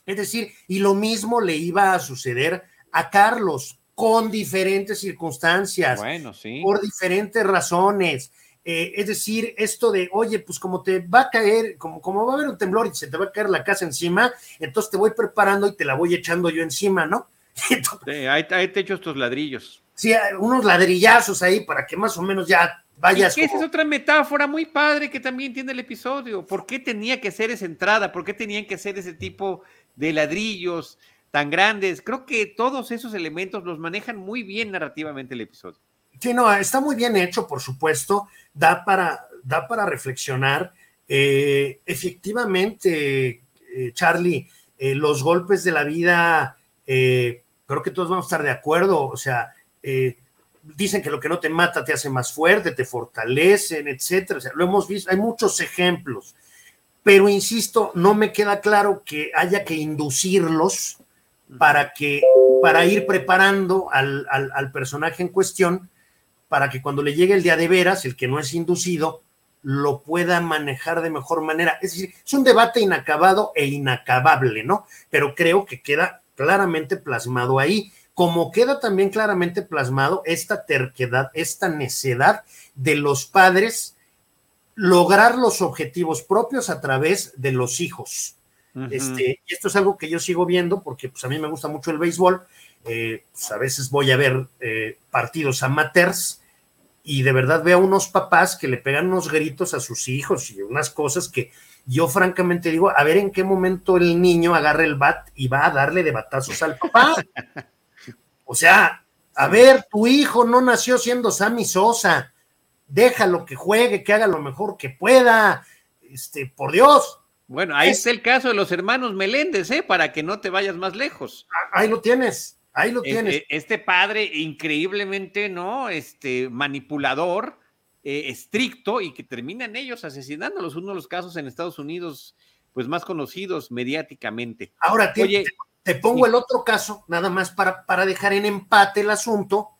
Es decir, y lo mismo le iba a suceder a Carlos con diferentes circunstancias, bueno, sí. por diferentes razones. Eh, es decir, esto de, oye, pues como te va a caer, como, como va a haber un temblor y se te va a caer la casa encima, entonces te voy preparando y te la voy echando yo encima, ¿no? *laughs* Entonces, sí, ahí, ahí te echo estos ladrillos. Sí, unos ladrillazos ahí para que más o menos ya vayas. Y que esa es otra metáfora muy padre que también tiene el episodio. ¿Por qué tenía que ser esa entrada? ¿Por qué tenían que ser ese tipo de ladrillos tan grandes? Creo que todos esos elementos los manejan muy bien narrativamente el episodio. Sí, no, está muy bien hecho, por supuesto. Da para, da para reflexionar. Eh, efectivamente, eh, Charlie, eh, los golpes de la vida, creo que todos vamos a estar de acuerdo. O sea, dicen que lo que no te mata te hace más fuerte, te fortalecen, etcétera. O sea, lo hemos visto, hay muchos ejemplos, pero insisto, no me queda claro que haya que inducirlos para que, para ir preparando al, al, al personaje en cuestión, para que cuando le llegue el día de veras, el que no es inducido, lo pueda manejar de mejor manera. Es decir, es un debate inacabado e inacabable, ¿no? Pero creo que queda claramente plasmado ahí como queda también claramente plasmado esta terquedad, esta necedad de los padres lograr los objetivos propios a través de los hijos. Uh -huh. este, esto es algo que yo sigo viendo porque pues, a mí me gusta mucho el béisbol. Eh, pues, a veces voy a ver eh, partidos amateurs y de verdad veo a unos papás que le pegan unos gritos a sus hijos y unas cosas que yo francamente digo, a ver en qué momento el niño agarra el bat y va a darle de batazos al papá. *laughs* O sea, a ver, tu hijo no nació siendo Sammy Sosa. Déjalo que juegue, que haga lo mejor que pueda. Este, por Dios. Bueno, ahí es... está el caso de los hermanos Meléndez, ¿eh? Para que no te vayas más lejos. Ahí lo tienes. Ahí lo tienes. Este, este padre increíblemente, ¿no? Este manipulador, eh, estricto y que terminan ellos asesinándolos. Uno de los casos en Estados Unidos, pues más conocidos mediáticamente. Ahora te, te, pongo el otro caso, nada más para, para dejar en empate el asunto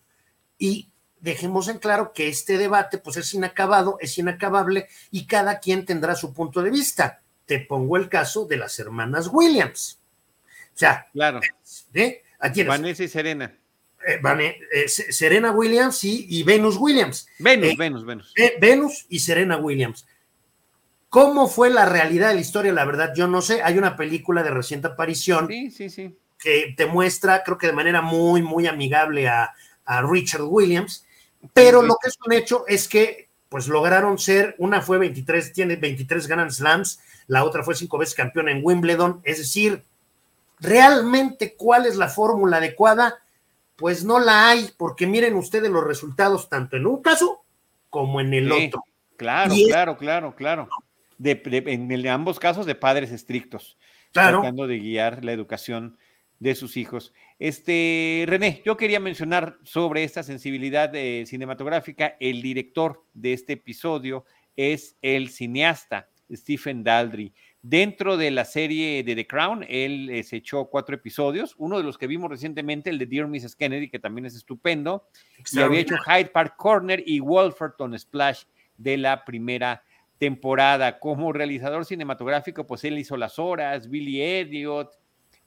y dejemos en claro que este debate pues es inacabado, es inacabable y cada quien tendrá su punto de vista. Te pongo el caso de las hermanas Williams. O sea, claro. ¿eh? Vanessa y Serena. Eh, eh, Serena Williams y, Venus Williams. Venus, Venus, Venus. Venus y Serena Williams. ¿Cómo fue la realidad de la historia? La verdad, yo no sé. Hay una película de reciente aparición sí, sí, sí. que te muestra, creo que de manera muy, muy amigable a, a Richard Williams, pero lo que es un hecho es que pues lograron ser, una fue 23, tiene 23 Grand Slams, la otra fue cinco veces campeona en Wimbledon, es decir, realmente cuál es la fórmula adecuada, pues no la hay, porque miren ustedes los resultados tanto en un caso como en el otro. Claro, claro, claro, claro. en ambos casos de padres estrictos, claro. tratando de guiar la educación de sus hijos. Este, René, yo quería mencionar sobre esta sensibilidad eh, cinematográfica. El director de este episodio es el cineasta Stephen Daldry. Dentro de la serie de The Crown, él eh, se echó cuatro episodios. Uno de los que vimos recientemente, el de Dear Mrs. Kennedy, que también es estupendo. Y había hecho Hyde Park Corner y Wolferton Splash de la primera temporada. Como realizador cinematográfico, pues él hizo Las Horas, Billy Elliot,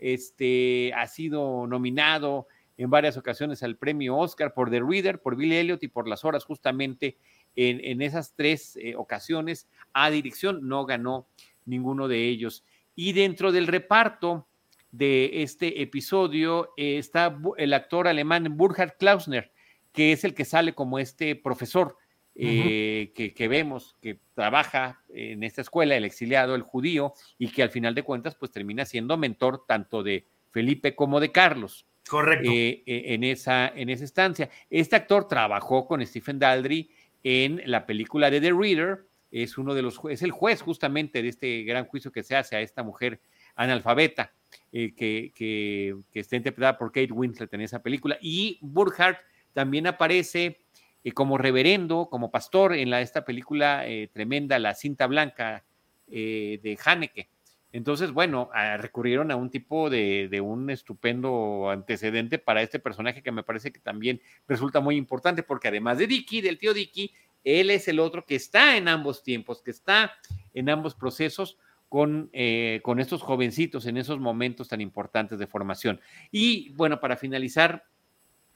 este, ha sido nominado en varias ocasiones al premio Oscar por The Reader, por Billy Elliot y por Las Horas, justamente en, esas tres eh, ocasiones a dirección, no ganó ninguno de ellos. Y dentro del reparto de este episodio eh, está el actor alemán Burkhard Klausner, que es el que sale como este profesor eh, que, vemos que trabaja en esta escuela, el exiliado, el judío, y que al final de cuentas, pues termina siendo mentor tanto de Felipe como de Carlos. Correcto. Eh, en, esa, en esa estancia. Este actor trabajó con Stephen Daldry en la película de The Reader, es uno de los es el juez justamente de este gran juicio que se hace a esta mujer analfabeta eh, que, que, que, está interpretada por Kate Winslet en esa película. Y Burkhardt también aparece eh, como reverendo, como pastor en esta película eh, tremenda, La cinta blanca de Haneke. Entonces, bueno, ah, recurrieron a un tipo de, de, un estupendo antecedente para este personaje que me parece que también resulta muy importante, porque además de Dicky, del tío Dicky, él es el otro que está en ambos tiempos, que está en ambos procesos con, eh, con estos jovencitos en esos momentos tan importantes de formación. Y bueno, para finalizar,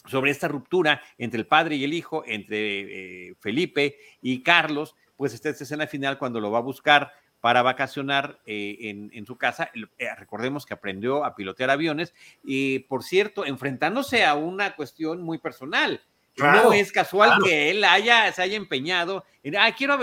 sobre esta ruptura entre el padre y el hijo, entre eh, Felipe y Carlos, pues está esta escena final cuando lo va a buscar para vacacionar eh, en, en, su casa. recordemos que aprendió a pilotear aviones y, por cierto, enfrentándose a una cuestión muy personal no es casual que él haya, se haya empeñado en, ah, quiero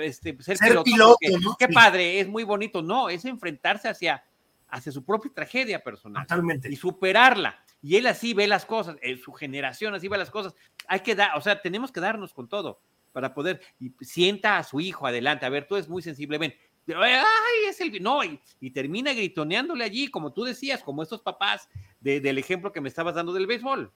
este, ser, piloto. Qué padre, es muy bonito. No, es enfrentarse hacia, hacia su propia tragedia personal. Totalmente. Y superarla. Y él así ve las cosas, en su generación así ve las cosas. Hay que dar, o sea, tenemos que darnos con todo para poder, y sienta a su hijo adelante. A ver, tú es muy sensible, ven. Ay, es el. No, y, termina gritoneándole allí, como tú decías, como estos papás del ejemplo que me estabas dando del béisbol.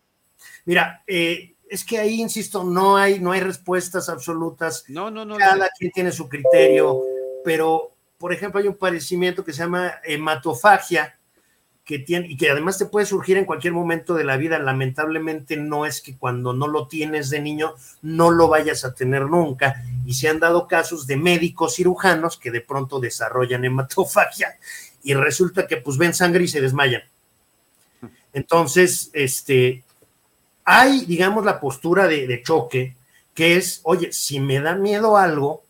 Mira, eh, es que ahí, insisto, no hay, no hay respuestas absolutas. No, no, no. Cada quien tiene su criterio, pero, por ejemplo, hay un padecimiento que se llama hematofagia, que tiene, y que además te puede surgir en cualquier momento de la vida. Lamentablemente no es que cuando no lo tienes de niño no lo vayas a tener nunca. Y se han dado casos de médicos cirujanos que de pronto desarrollan hematofagia y resulta que pues ven sangre y se desmayan. Entonces, este, hay, digamos, la postura de, choque, que es, oye, si me da miedo algo,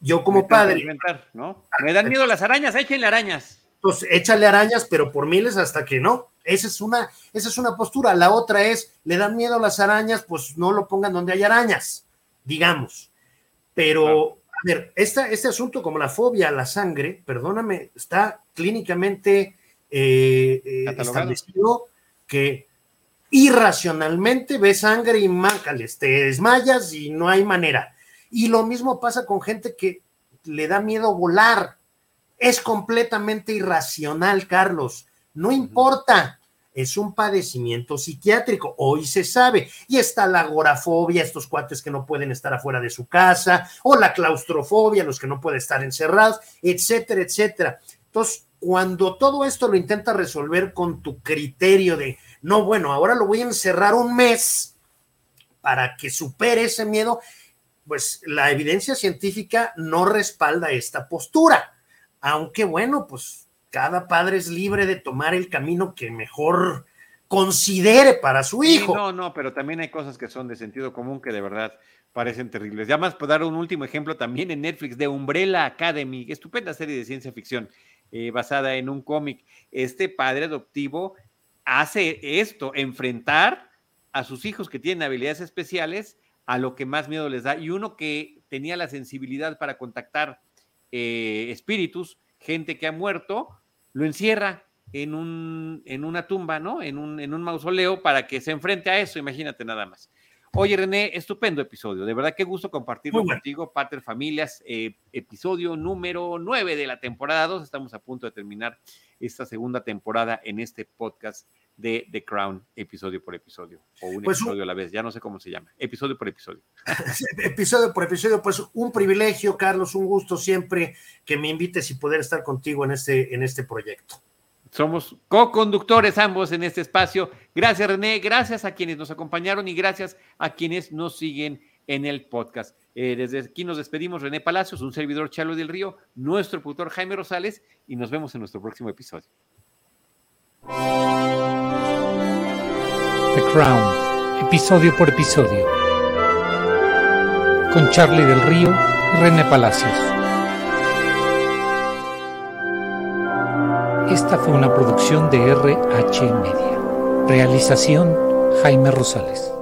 yo como padre... ¿no? Me dan miedo las arañas, échenle arañas. Pues échale arañas, pero por miles hasta que no. Esa es una, esa es una postura. La otra es, le dan miedo las arañas, pues no lo pongan donde hay arañas, digamos. Pero, a ver, este asunto como la fobia a la sangre, perdóname, está clínicamente eh, eh, establecido que irracionalmente ves sangre y mácales, te desmayas y no hay manera. Y lo mismo pasa con gente que le da miedo volar. Es completamente irracional, Carlos. No importa. es un padecimiento psiquiátrico, hoy se sabe, y está la agorafobia, estos cuates que no pueden estar afuera de su casa, o la claustrofobia, los que no pueden estar encerrados, etcétera, etcétera. Entonces, cuando todo esto lo intentas resolver con tu criterio de, no, bueno, ahora lo voy a encerrar un mes para que supere ese miedo, pues la evidencia científica no respalda esta postura, aunque bueno, pues cada padre es libre de tomar el camino que mejor considere para su hijo. no, no, pero también hay cosas que son de sentido común que de verdad parecen terribles. Ya más por dar un último ejemplo también en Netflix de Umbrella Academy, estupenda serie de ciencia ficción eh, basada en un cómic. Este padre adoptivo hace esto, enfrentar a sus hijos que tienen habilidades especiales a lo que más miedo les da. Y uno que tenía la sensibilidad para contactar eh, espíritus, gente que ha muerto, lo encierra en, un, en una tumba, ¿no? En un, en un mausoleo para que se enfrente a eso, imagínate nada más. Oye, René, estupendo episodio. De verdad, qué gusto compartirlo contigo, Pater Familias. Eh, episodio número 9 de la temporada 2. Estamos a punto de terminar esta segunda temporada en este podcast de The Crown, episodio por episodio, o un pues episodio a la vez, ya no sé cómo se llama, episodio por episodio. *laughs* episodio por episodio, pues un privilegio, Carlos, un gusto siempre que me invites y poder estar contigo en este, en este proyecto. Somos co-conductores ambos en este espacio. Gracias, René, gracias a quienes nos acompañaron y gracias a quienes nos siguen en el podcast. Eh, desde aquí nos despedimos, René Palacios, un servidor Chalo del Río, nuestro productor Jaime Rosales, y nos vemos en nuestro próximo episodio. The Crown, episodio por episodio. Con Charlie del Río y René Palacios. Esta fue una producción de RH Media. Realización Jaime Rosales.